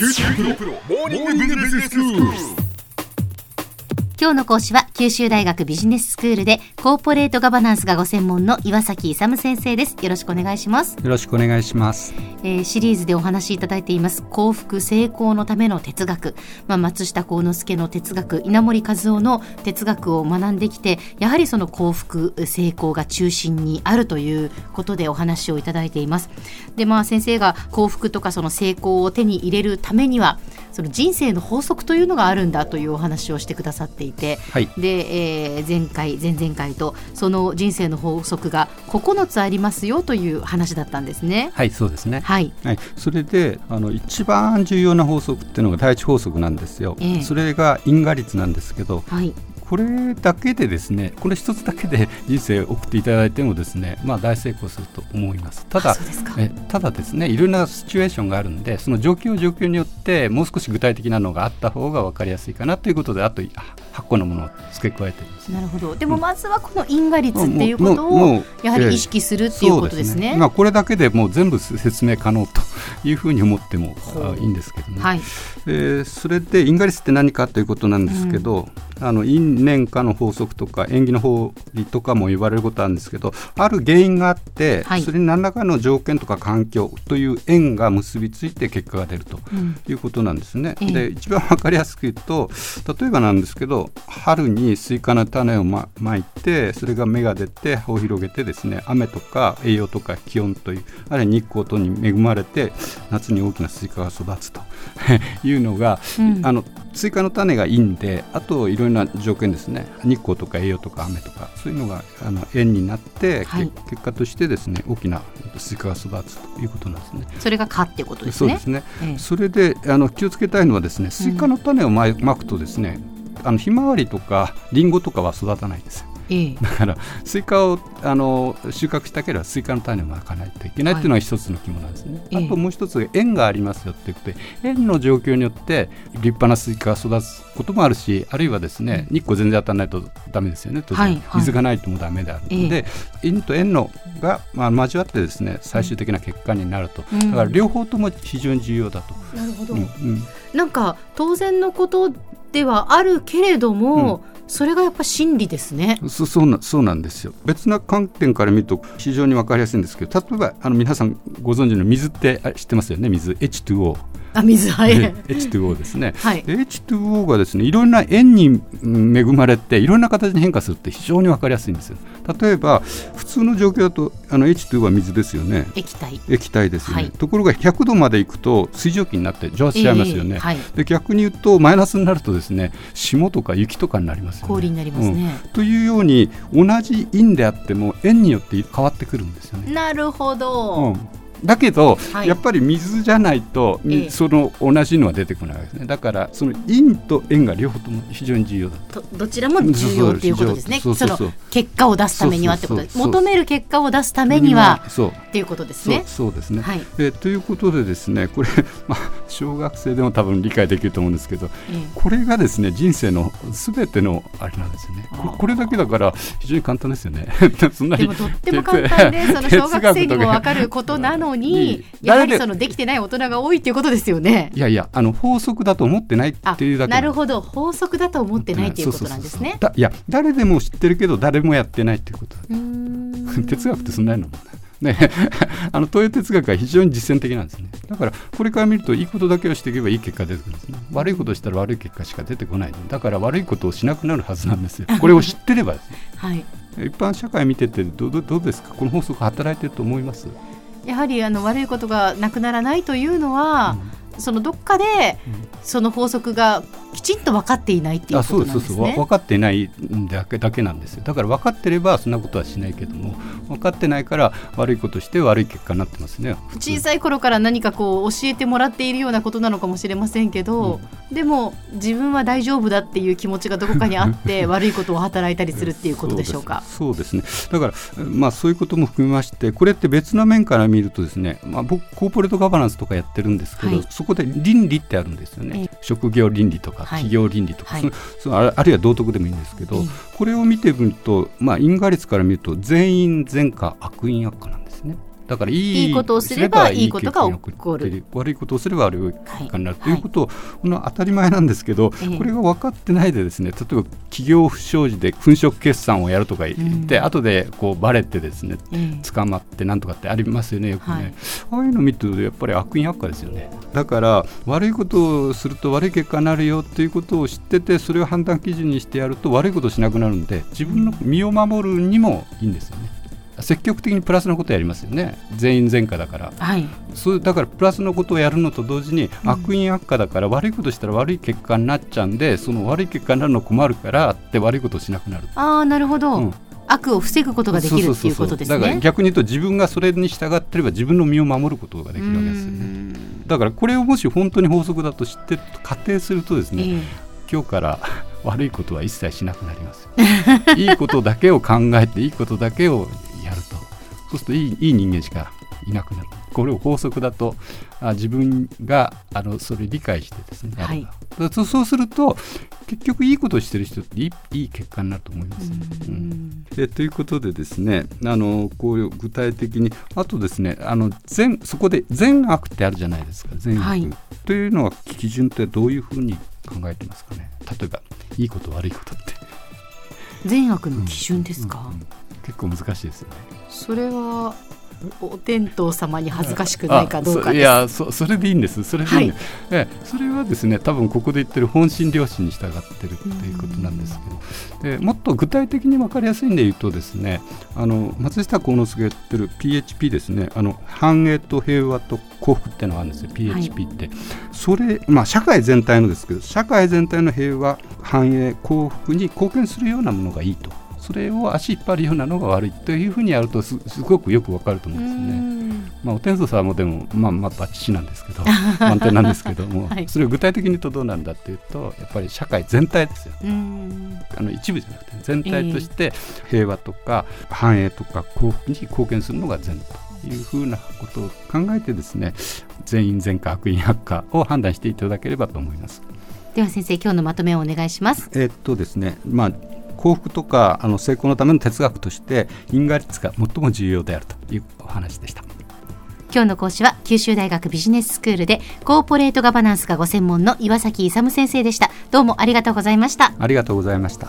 九州大学モーニングビジネススクール。今日の講師は九州大学ビジネススクールでコーポレートガバナンスがご専門の岩崎勇先生です。よろしくお願いします。よろしくお願いします、えーシリーズでお話しいただいています幸福成功のための哲学、まあ、松下幸之助の哲学稲森和夫の哲学を学んできてやはりその幸福成功が中心にあるということでお話をいただいています。でまあ先生が幸福とかその成功を手に入れるためにはその人生の法則というのがあるんだというお話をしてくださっていて、はい。で、えー前回前々回とその人生の法則が9つありますよという話だったんですね。はいそうですね。はい、はい、それであの一番重要な法則っていうのが第一法則なんですよ、ええ。それが因果率なんですけどはい、これだけでですねこれ一つだけで人生を送っていただいてもですねまあ大成功すると思います。ただえただですねいろんなシチュエーションがあるんでその状況状況によってもう少し具体的なのがあった方が分かりやすいかなということであと8個のものを付け加えてなるほど。でもまずはこの因果率っていうことをやはり意識するっていうことですね。まあこれだけでもう全部説明可能というふうに思ってもいいんですけどね。はい、えーそれで因果率って何かということなんですけど、あの因縁果の法則とか縁起の法理とかも言われることあるんですけどある原因があって、はい。それに何らかの条件とか環境という縁が結びついて結果が出るとうん。いうことなんですね。ええ。で一番わかりやすく言うと例えばなんですけど春にスイカの種をままいてそれが芽が出て葉を広げてですね雨とか栄養とか気温というあるいは日光等に恵まれて夏に大きなスイカが育つと。いうのが、うん。あのスイカの種がいいんであといろんな条件ですね。日光とか栄養とか雨とかそういうのがあの縁になって、はい。け結果としてですね大きなスイカが育つということなんですね。それが果っていうことですね。そうですね、ええ。それであの気をつけたいのはですねスイカの種をまくとですね、あのひまわりとかリンゴとかは育たないんです。よええ。だからスイカをあの収穫したければスイカの種をまかないといけない。っていうのが一つの肝なんですね、ええ。あともう一つ縁がありますよっていうことで縁の状況によって立派なスイカが育つこともあるしあるいはですね日光全然当たらないとダメですよね当然。はいはい。水がないともダメであるので、縁と縁のが、まあ、交わってですね最終的な結果になると、うん。だから両方とも非常に重要だと。なるほど。うんうん。なんか当然のことではあるけれども、それがやっぱ真理ですね。そそうなそうなんですよ。別な観点から見ると非常に分かりやすいんですけど例えばあの皆さんご存知の水ってあ知ってますよね？水 H2O あ水はね H2O ですね、はい。H2O がですねいろんな円にうん恵まれていろんな形に変化するって非常に分かりやすいんですよ例えば普通の状況だとあの H2O は水ですよね液体。液体ですよね、はいところが100度までいくと水蒸気になって蒸発しちゃいますよね、ええはい。で逆に言うとマイナスになるとですね霜とか雪とかになりますよね氷になりますね。というように同じ因であっても円によって変わってくるんですよね。なるほど。うんだけど、はい。やっぱり水じゃないと、みええ。その同じのは出てこないわけですね。だからその因と円が両方とも非常に重要だと。どちらも重要っていうことですね。その結果を出すためにはってこと。です。求める結果を出すためにはっていうことですね。そうですね、はい。えということでですねこれ、まあ、小学生でも多分理解できると思うんですけどええ。これがですね人生のすべてのあれなんですよね。ここれだけだから非常に簡単ですよね。そんなにでもとっても簡単で、その小学生にもわかることなのに、やはりそのできてない大人が多いっていうことですよね。いやいやあの法則だと思ってないあっていうだけなるほど、法則だと思ってないっていうことなんですね。そうそうそうそう。だいや誰でも知ってるけど誰もやってないっていうこと 哲学ってそんなのね。あの東洋哲学は非常に実践的なんですね。だからこれから見るといいことだけをしていけばいい結果が出てくるんですね。悪いことをしたら悪い結果しか出てこないだから悪いことをしなくなるはずなんですよ。これを知ってればですねはい。一般社会見ててどうどうどうですか？この法則働いてると思います？やはりあの悪いことがなくならないというのは、そのどっかでその法則がきちんと分かっていないっていうあことそうですそうですなんです。ね。分かってないだけだけなんですよ。だから分かってればそんなことはしないけども分かってないから悪いことして悪い結果になってますね。小さい頃から何かこう教えてもらっているようなことなのかもしれませんけど、でも自分は大丈夫だっていう気持ちがどこかにあって 悪いことを働いたりするっていうことでしょうか。そうですね。だから、まあ、そういうことも含めましてこれって別な面から見るとですね、まあ、僕コーポレートガバナンスとかやってるんですけど、はい。そこで倫理ってあるんですよね、職業倫理とかはい。企業倫理とか、はい。そのそのああるいは道徳でもいいんですけど、ええ。これを見てみると、まあ、因果率から見ると全員善か悪因悪かな。だからいいいいことをすればいいことが起こる。悪いことをすれば悪い。結果になる、はい、ということを、この当たり前なんですけど、これが分かってないでですね例えば企業不祥事で粉飾決算をやるとか言って、うん、後でこうバレてですね、捕まってなんとかってありますよねよくね、はい、ああいうの見てるとやっぱり悪因悪化ですよね。だから悪いことをすると悪い結果になるよっていうことを知っててそれを判断基準にしてやると悪いことをしなくなるんで自分の身を守るにもいいんですよ。ね。積極的にプラスのことをやりますよね。全員前科だから、はい、そうだからプラスのことをやるのと同時に、悪因悪化だから悪いことしたら悪い結果になっちゃうんでその悪い結果になるの困るからって悪いことをしなくなる。ああなるほど、うん、悪を防ぐことができるっていうことですね。だから逆に言うと自分がそれに従ってれば自分の身を守ることができるわけですよね。だからこれをもし本当に法則だと知って仮定するとですね、えー、今日から悪いことは一切しなくなりますいいことだけを考えていいことだけをそうするといいいい人間しかいなくなる。これを法則だとあ自分があのそれ理解してですね、はい、そうすると結局いいことをしてる人っていいいい結果になると思います、ね、うん、でということでですねあのこういう具体的にあとですねあの善そこで善悪ってあるじゃないですか善悪、はい、というのは基準ってどういうふうに考えてますかね。例えばいいこと悪いことって。善悪の基準ですか、うんうんうん、結構難しいですよね。それはお天道様に恥ずかしくないかどうかいやそそれでいいんです。それでいいんです、はい、えそれはですね多分ここで言ってる本心良心に従ってるっていうことなんですけど。でもっと具体的に分かりやすいんで言うとですねあの松下幸之助が言ってる PHP ですねあの繁栄と平和と幸福っていうのがあるんですよ PHP って、はい、それまあ社会全体のですけど社会全体の平和繁栄幸福に貢献するようなものがいいとそれを足引っ張るようなのが悪いというふうにやるとすごくよくわかると思うんですね。まあ、お天道様もでも、まあ、まあバッチシなんですけど 満点なんですけども、はい、それを具体的に言うとどうなんだっていうとやっぱり社会全体ですよ。あの一部じゃなくて全体として平和とか繁栄とか幸福に貢献するのが善というふうなことを考えてですね全員全科悪因悪化を判断していただければと思います。では先生今日のまとめをお願いします。えっとですねまあ幸福とかあの成功のための哲学として因果率が最も重要であるというお話でした。今日の講師は九州大学ビジネススクールでコーポレートガバナンスがご専門の岩崎勇先生でした。どうもありがとうございました。ありがとうございました。